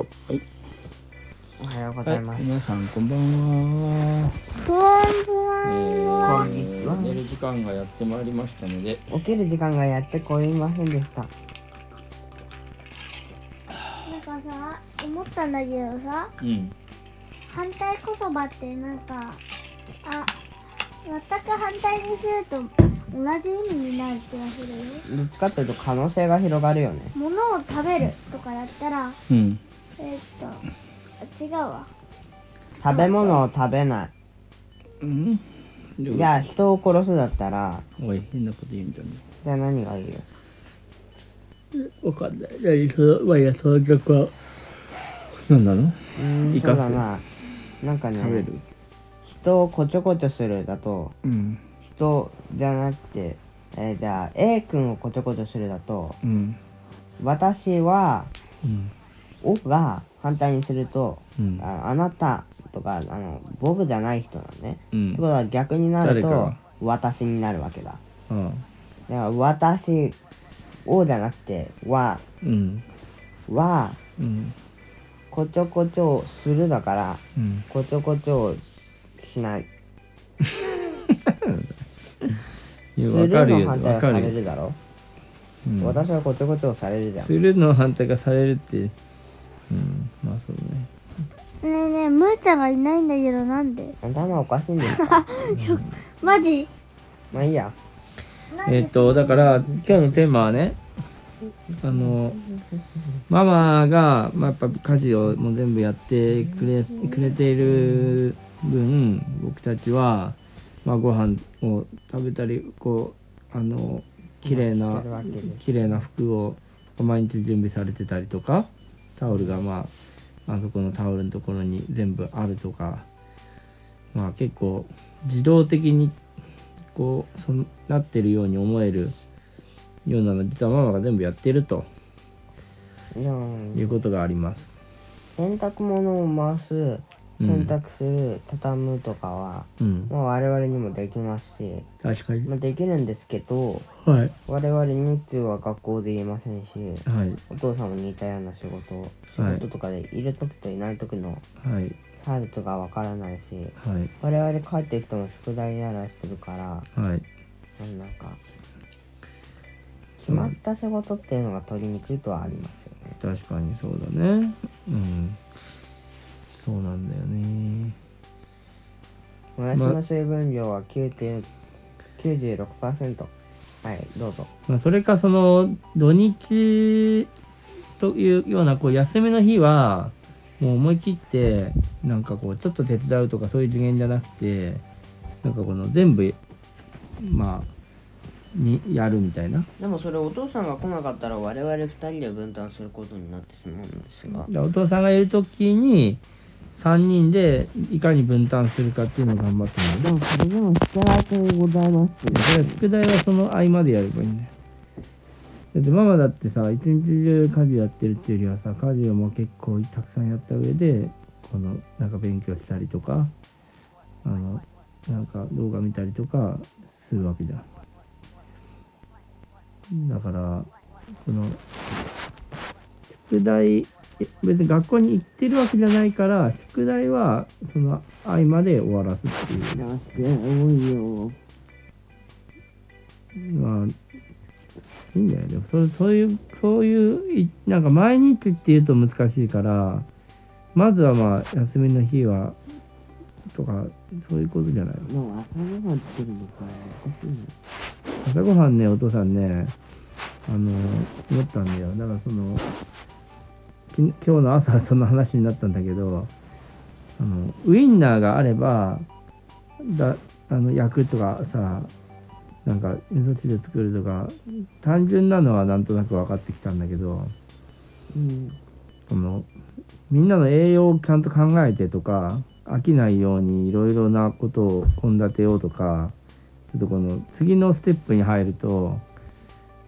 ょう。はい。おはようございます。皆さんこんばんは、こんにちは。ー、寝る時間がやってまいりましたので。起きる時間がやってこいませんでした。なんかさ思ったんだけどさうん。反対言葉ってなんかあ全く反対にすると同じ意味になる気がするよ。どっちかというと可能性が広がるよね。物を食べるとかやったらうんえーっとあ違うわ。食べ物を食べない。うん？じゃあ人を殺すだったら、おい変なこと言うんじゃね。じゃあ何がいいよ。わかんない。何そのまあいやその曲は。何なの？うーん、生かす？そうだな。なんかね、食べる？人をこちょこちょするだと、うん。人じゃなくて、えーじゃあ A 君をこちょこちょするだと、うん。私は、うんおが反対にすると、うん。ああなたとか、あの、僕じゃない人なんね。うん。ってことは逆になると私になるわけだ。あだから私をじゃなくて、は、うん。は、うん。こちょこちょするだから、うん。こちょこちょしない。いやすわかるよ。るの反対はさわかるよ。れるだろ、うん。私はこちょこちょされるじゃん。するの反対がされるってうん。まあそうね。ねえねえむーちゃんがいないんだけどなんで？頭おかしい んですか。マジ？まあいいや。えっとだから今日のテーマはねあのママが、まあ、やっぱ家事をもう全部やってくれくれている分僕たちは、まあ、ご飯を食べたりこうあの綺麗な綺麗な服を毎日準備されてたりとかタオルがまああそこのタオルのところに全部あるとかまあ結構自動的にこうそんなってるように思えるようなの実はママが全部やってるということがあります。洗濯物を回す、うん洗濯する、畳むとかは、うん、まあ我々にもできますし、確かに。まあ、できるんですけど、はい。我々日中は学校で言えませんし、はい。お父さんも似たような仕事、仕はい事とかでいる時といない時のはい。差別がわからないし、はい。我々帰ってきても宿題やらするから、はい。なんか、決まった仕事っていうのが取りにくいとはありますよね。確かにそうだね。うん。そうなんだよね。もやしの水分量は9 96%。はい、どうぞ。まあ、それかその土日というようなこう休みの日はもう思い切ってなんかこうちょっと手伝うとかそういう次元じゃなくてなんかこの全部まあにやるみたいなでもそれお父さんが来なかったら我々2人で分担することになってしまうんですが。でお父さんがいる時に3人でいかに分担するかっていうのを頑張ってもらう。でもそれでも宿題でございます。それは宿題はその合間でやればいいんだよだってママだってさ一日中家事やってるっていうよりはさ家事をもう結構たくさんやった上でこのなんか勉強したりとかあのなんか動画見たりとかするわけじゃん。だからこの宿題え別に学校に行ってるわけじゃないから宿題はその合間で終わらすっていうよし、多いよ。まあ、いいんだよ。でもそそういう、そういう、いなんか毎日っていうと難しいから、まずはまあ、休みの日は、とか、そういうことじゃないも朝ごはん作るのかおかしいね。朝ごはんね、お父さんね、あの、思ったんだよ。だからその、き今日の朝その話になったんだけど、あの、ウインナーがあれば、だあの焼くとかさなんか味噌汁作るとか単純なのはなんとなく分かってきたんだけどうん。そのみんなの栄養をちゃんと考えてとか飽きないようにいろいろなことを献立てようとかちょっとこの次のステップに入ると、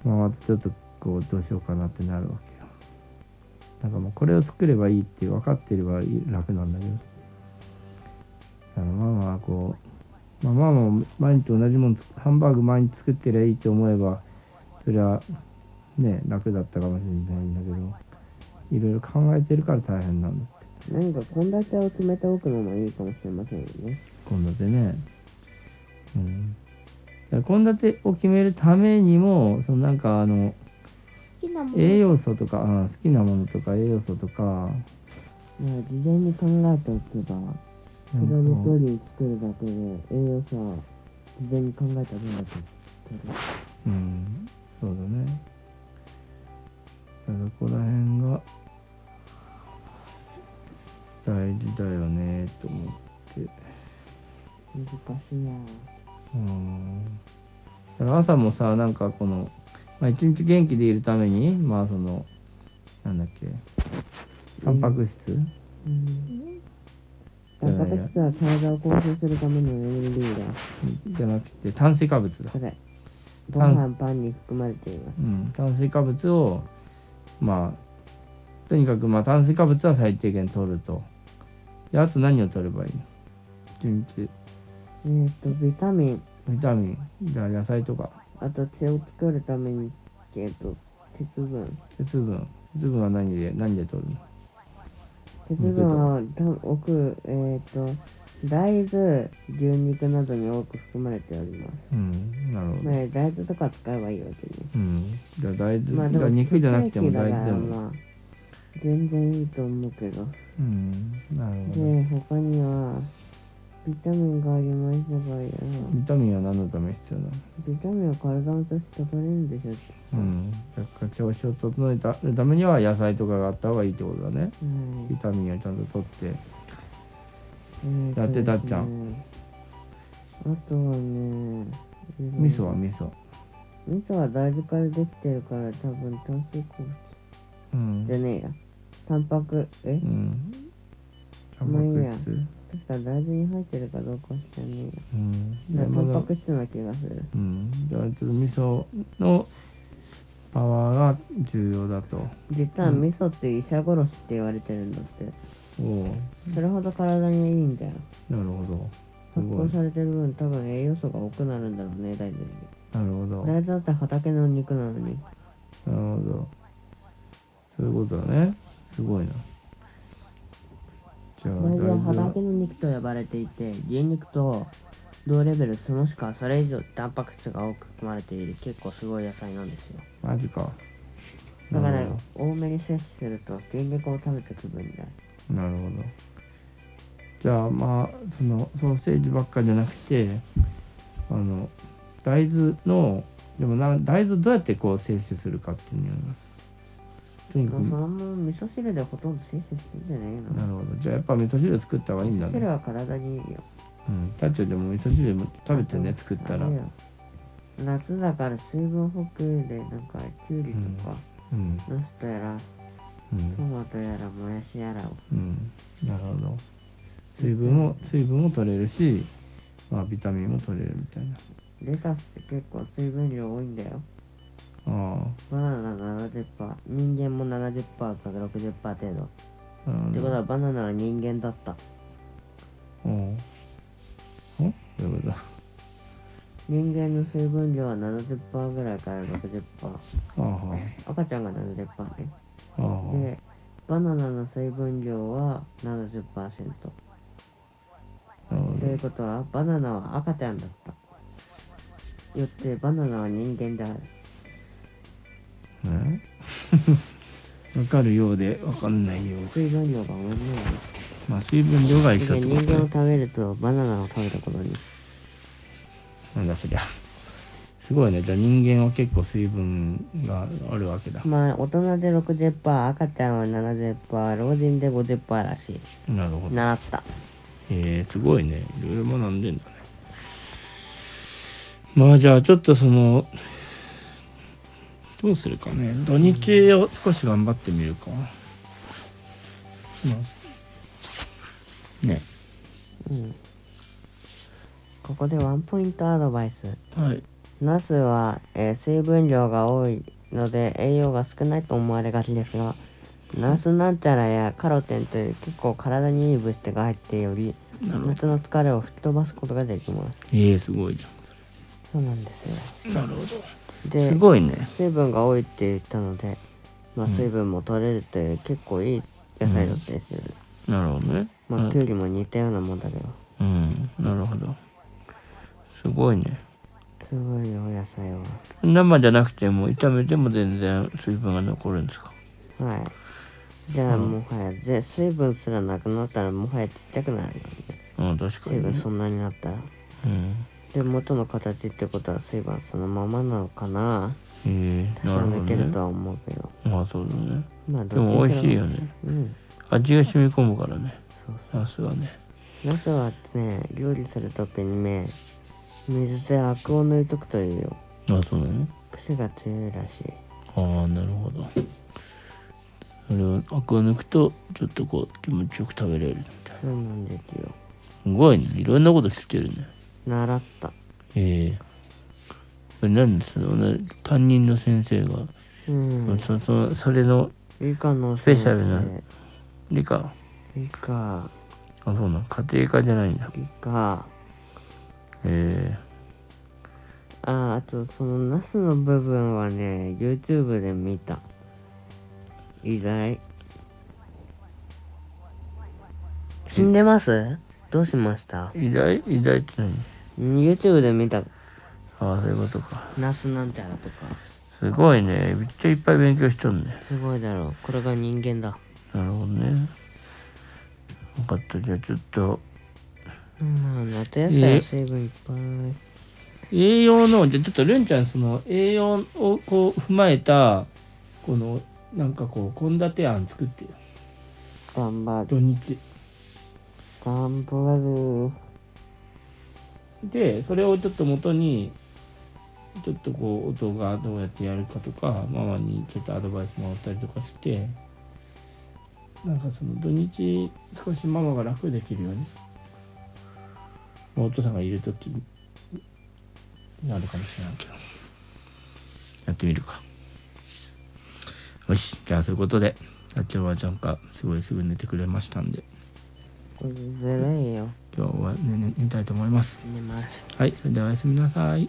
まあ、ちょっとこうどうしようかなってなるわけよ。なんかもうこれを作ればいいって分かってれば楽なんだけど。だからママはこう、まあ、ママも毎日同じものハンバーグ毎日作ってりゃいいって思えばそれはね楽だったかもしれないんだけどいろいろ考えてるから大変なんだって。何か献立を決めておくのもいいかもしれませんよね。献立ね。うん。献立を決めるためにもそのなんかあの好きなもの。栄養素とかあ好きなものとか栄養素とか。まあ事前に考えておけばそれを向こうに作るだけで栄養素は事前に考えた分だけうんそうだね。だからここら辺が大事だよねと思って。難しいな。うん。だから朝もさなんかこの、まあ、一日元気でいるためにまあそのなんだっけタンパク質、うん。タンパク質は体を構成するためのエネルギーだ。じゃなくて炭水化物だ。それ。ご飯パンに含まれていますうん、炭水化物をまあとにかくまあ炭水化物は最低限取ると。であと何を取ればいいの？一日。えーっとビタミン。ビタミン。じゃあ野菜とかあと血を作るためにえーっと鉄分。鉄分。鉄分は何で何で取るの？鉄分はた多くえーっと大豆牛肉などに多く含まれております。うんなるほど、まあ大豆とか使えばいいわけねうんじゃあ大豆、まあ肉じゃなくても大豆でも、まあ全然いいと思うけど。うんなるほど。で他にはビタミンがありましたがいやビタミンは何のため必要なの？ビタミンは体として取れるんでしょうん。だから調子を整えたるためには野菜とかがあった方がいいってことだね。ビタミンをちゃんと取って。はいやってたっちゃん？んあとはね味噌は？味噌。味噌は大豆からできてるから多分炭水化うん。物じゃねえや。タンパク。え？うん。タンパク質確か大豆に入ってるかどうか知らねうん。タンパク質な気がする。うん。じゃあちょっと味噌のパワーが重要だと。実は味噌って医者殺しって言われてるんだって。おおそれほど体にいいんだよ。なるほど。す発ごい。酵されてる分多分栄養素が多くなるんだろうね大豆に。なるほど。大豆だって畑の肉なのに。なるほど。そういうことだね。すごいな大豆は畑の肉と呼ばれていて牛肉と同レベルそのしかそれ以上タンパク質が多く含まれている結構すごい野菜なんですよ。マジか。だから多めに摂取すると牛肉を食べた気分になる。どなるほど。じゃあまあそのソーセージばっかじゃなくてあの大豆のでもな大豆どうやってこう摂取するかっていうのがとにかくそのまま味噌汁でほとんど摂取してんじゃないの？なるほど。じゃあやっぱ味噌汁作った方がいいんだね。汁は体にいいよ。うん。タッチョでも味噌汁も食べてね作ったら。あれよ。夏だから水分補給でなんかきゅうりとか、うん。ナスとやらうん。トマトやらもやしやらを。うん。なるほど。水分も水分も取れるしまあビタミンも取れるみたいな。レタスって結構水分量多いんだよ。あバナナ70%人間も70%から60%程度。あなるってことはバナナは人間だった。おうおどういうこと人間の水分量は70%ぐらいから60%ああ。は赤ちゃんが70%ね。ああ。あでバナナの水分量は70%なるほということはバナナは赤ちゃんだった。よってバナナは人間である わかるようでわかんないよ。うで水分量が同じなのまあ水分量が一緒でってことね。人間を食べるとバナナを食べたことに。なんだそりゃ。すごいね。じゃあ人間は結構水分があるわけだ。まあ大人で60%赤ちゃんは70%老人で50%らしい。なるほど。習った。えー、すごいね。いろいろ学んでんだね。まあじゃあちょっとそのどうするかね。土日を少し頑張ってみるか。まあね。うん。ここでワンポイントアドバイス。はい。ナスは、えー水分量が多いので栄養が少ないと思われがちですがナスなんちゃらやカロテンという結構体にいい物質が入っており夏の疲れを吹き飛ばすことができます。えー、すごいじそうなんですよ。ゃんなるほどですごいね。水分が多いって言ったのでまあ、水分も取れるという結構いい野菜だったりする、なるほどね。まあきゅうりも似たようなもんだけど。うん。なるほど。すごいね。すごいよ野菜は。生じゃなくても炒めても全然水分が残るんですか？はい。じゃあうんもはやぜ水分すらなくなったらもはやちっちゃくなるよね。うん確かにね。水分そんなになったら。うんで元の形ってことは水分はそのままなのかな？へえ多少抜けるとは思うけど。まあそうだね。まあでも美味しいよね。ねうん。味が染み込むからね。そうナスはね。ナスはね料理するときにね水でアクを抜いとくといいよ。あそうだね癖が強いらしい。ああなるほど。それをアクを抜くとちょっとこう気持ちよく食べれるみたいそうなんですよ。なすごいね。いろんなこと知ってるね習った。ええ。それなんですの同じ担任の先生が、うん。そそそれの理科のスペシャルな。先理科。生理科。あそうなん家庭科じゃないんだ。理科。えああとそのナスの部分はね YouTube で見た。意外死んでます？どうしました？え偉大偉大って何？YouTube で見た。ああそういうことか。ナスなんちゃらとか。すごいね。めっちゃいっぱい勉強しとんね。すごいだろう。これが人間だ。なるほどね。分かった。じゃあちょっと。うん夏野菜は水分いっぱい。栄養のじゃあちょっとルンちゃんその栄養をこう踏まえたこのなんかこう献立案作ってよ。頑張る。土日頑張る。でそれをちょっと元にちょっとこう音がどうやってやるかとかママにちょっとアドバイスもらったりとかしてなんかその土日少しママが楽できるように、まあお父さんがいる時になるかもしれないけど。やってみるか。よし。じゃあそういうことであっちはちゃんかすごいすぐ寝てくれましたんでずるいよ。今日は寝寝寝たいと思います。寝ます。はいそれではおやすみなさい。お